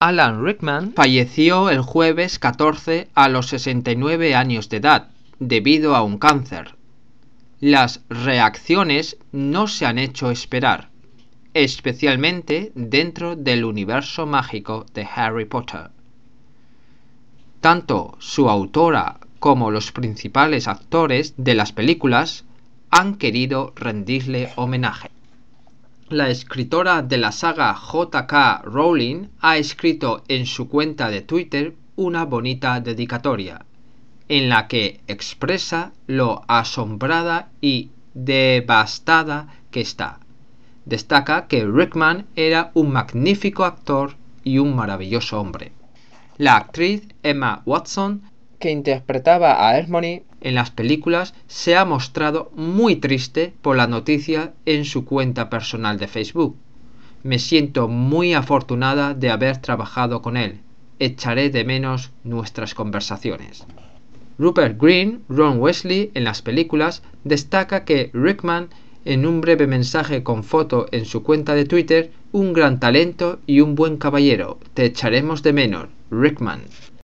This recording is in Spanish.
Alan Rickman falleció el jueves 14 a los 69 años de edad debido a un cáncer. Las reacciones no se han hecho esperar, especialmente dentro del universo mágico de Harry Potter. Tanto su autora como los principales actores de las películas han querido rendirle homenaje. La escritora de la saga J.K. Rowling ha escrito en su cuenta de Twitter una bonita dedicatoria, en la que expresa lo asombrada y devastada que está. Destaca que Rickman era un magnífico actor y un maravilloso hombre. La actriz Emma Watson, que interpretaba a Hermione en las películas, se ha mostrado muy triste por la noticia en su cuenta personal de Facebook. Me siento muy afortunada de haber trabajado con él. Echaré de menos nuestras conversaciones. Rupert Green, Ron Wesley en las películas, destaca que Rickman, en un breve mensaje con foto en su cuenta de Twitter, un gran talento y un buen caballero. Te echaremos de menos, Rickman.